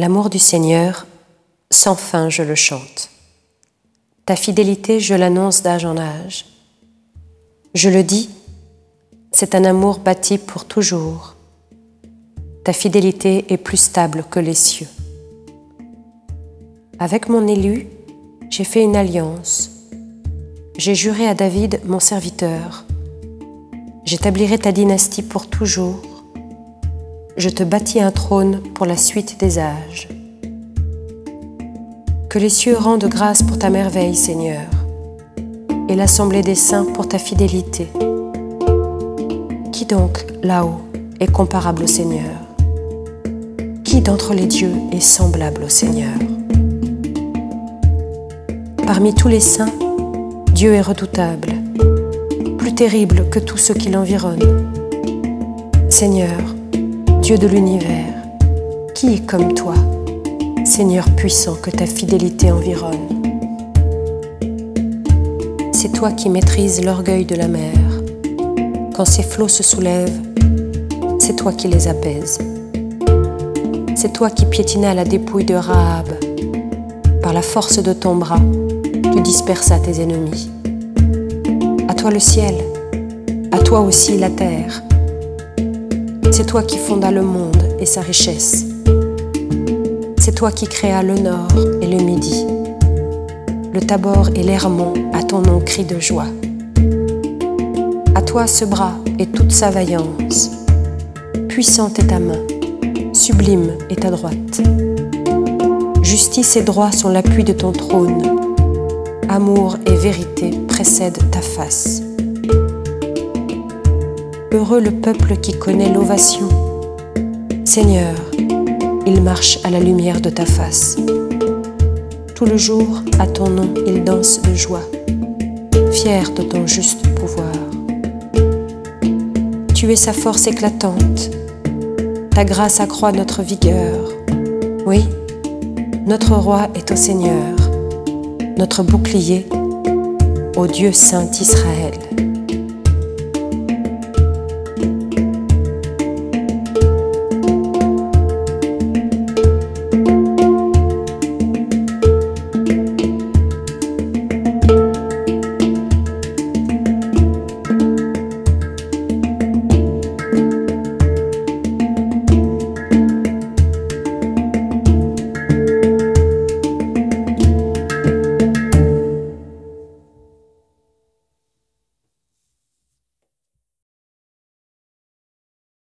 L'amour du Seigneur, sans fin je le chante. Ta fidélité, je l'annonce d'âge en âge. Je le dis, c'est un amour bâti pour toujours. Ta fidélité est plus stable que les cieux. Avec mon élu, j'ai fait une alliance. J'ai juré à David, mon serviteur. J'établirai ta dynastie pour toujours je te bâtis un trône pour la suite des âges. Que les cieux rendent grâce pour ta merveille, Seigneur, et l'assemblée des saints pour ta fidélité. Qui donc, là-haut, est comparable au Seigneur Qui d'entre les dieux est semblable au Seigneur? Parmi tous les saints, Dieu est redoutable, plus terrible que tous ceux qui l'environnent. Seigneur, Dieu de l'univers, qui est comme toi, Seigneur puissant que ta fidélité environne? C'est toi qui maîtrises l'orgueil de la mer. Quand ses flots se soulèvent, c'est toi qui les apaises. C'est toi qui piétinas la dépouille de Rahab. Par la force de ton bras, tu dispersas tes ennemis. À toi le ciel, à toi aussi la terre c'est toi qui fonda le monde et sa richesse. C'est toi qui créa le nord et le midi. Le Tabor et l'Hermont à ton nom cri de joie. À toi ce bras et toute sa vaillance. Puissante est ta main, sublime est ta droite. Justice et droit sont l'appui de ton trône. Amour et vérité précèdent ta face. Heureux le peuple qui connaît l'ovation. Seigneur, il marche à la lumière de ta face. Tout le jour, à ton nom, il danse de joie, fier de ton juste pouvoir. Tu es sa force éclatante, ta grâce accroît notre vigueur. Oui, notre roi est au Seigneur, notre bouclier, au Dieu saint Israël.